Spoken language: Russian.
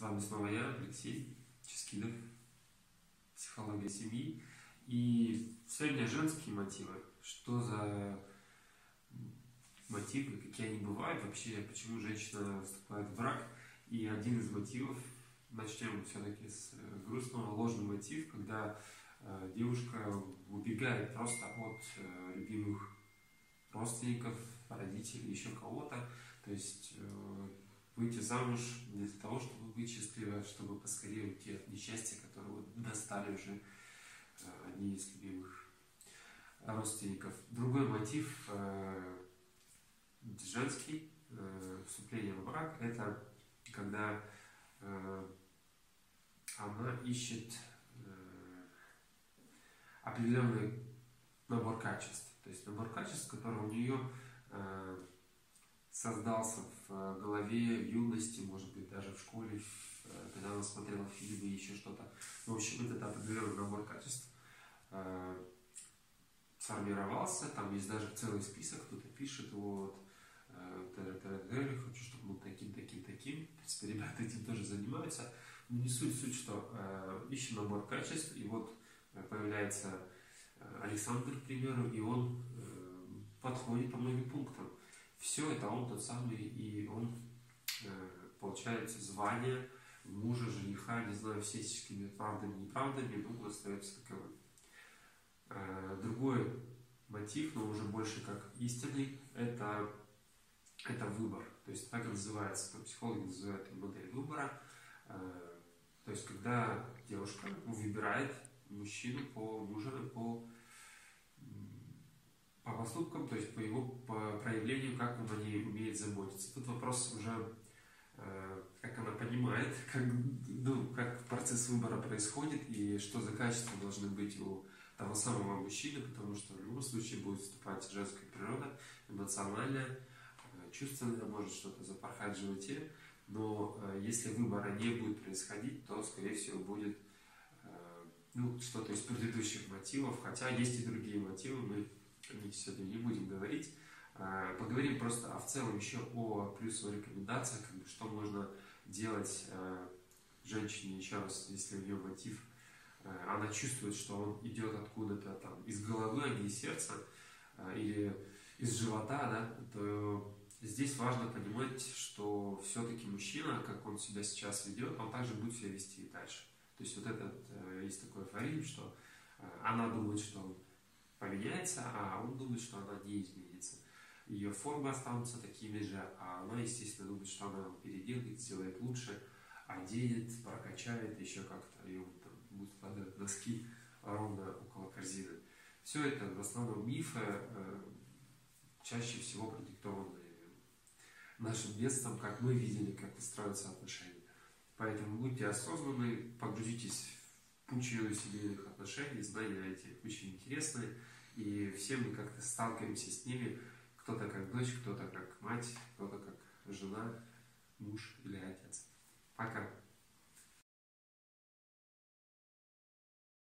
С вами снова я, Алексей Ческидов, психология семьи. И сегодня женские мотивы. Что за мотивы, какие они бывают вообще, почему женщина вступает в брак. И один из мотивов, начнем все-таки с грустного, ложный мотив, когда э, девушка убегает просто от э, любимых родственников, родителей, еще кого-то. То есть э, выйти замуж для того, чтобы чтобы поскорее уйти от несчастья, которое вот достали уже э, одни из любимых родственников. Другой мотив э, женский, э, вступление в брак, это когда она ищет определенный набор качеств. То есть набор качеств, который у нее создался в э, голове, в юности, может быть, даже в школе, э, когда она смотрела фильмы и еще что-то. В общем, этот определенный набор качеств э, сформировался, там есть даже целый список, кто-то пишет, вот, хочу, чтобы был таким, таким, таким. В принципе, ребята этим тоже занимаются. Но не суть, суть, что э, ищем набор качеств, и вот появляется Александр, к примеру, и он подходит по многим пунктам все это он тот самый, и он э, получает звание мужа, жениха, не знаю, всяческими правдами, неправдами, но он остается таковым. Э, другой мотив, но уже больше как истинный, это, это выбор. То есть так называется, психологи называют модель выбора. Э, то есть когда девушка выбирает мужчину по мужа, по по поступкам, то есть по его по проявлению, как он о ней умеет заботиться. Тут вопрос уже, э, как она понимает, как, ну, как процесс выбора происходит и что за качества должны быть у того самого мужчины, потому что в любом случае будет вступать женская природа, эмоциональная, э, чувственная, может что-то запорхать в животе, но э, если выбора не будет происходить, то, скорее всего, будет ну, что-то из предыдущих мотивов, хотя есть и другие мотивы, мы сегодня не будем говорить. А, поговорим просто а в целом еще о плюсовых рекомендациях, как бы, что можно делать а, женщине, еще раз, если у нее мотив, она чувствует, что он идет откуда-то там из головы, а не из сердца, или из живота, да, то здесь важно понимать, что все-таки мужчина, как он себя сейчас ведет, он также будет себя вести и дальше. То есть вот этот, э, есть такой афоризм, что она думает, что поменяется, а он думает, что она не изменится. Ее формы останутся такими же, а она, естественно, думает, что она переделает, сделает лучше, оденет, прокачает, еще как-то, он там будет складывать носки ровно около корзины. Все это в основном мифы, э, чаще всего продиктованы нашим детством, как мы видели, как выстраиваются отношения. Поэтому будьте осознанны, погрузитесь кучу семейных отношений, знания эти очень интересные, и все мы как-то сталкиваемся с ними, кто-то как дочь, кто-то как мать, кто-то как жена, муж или отец. Пока.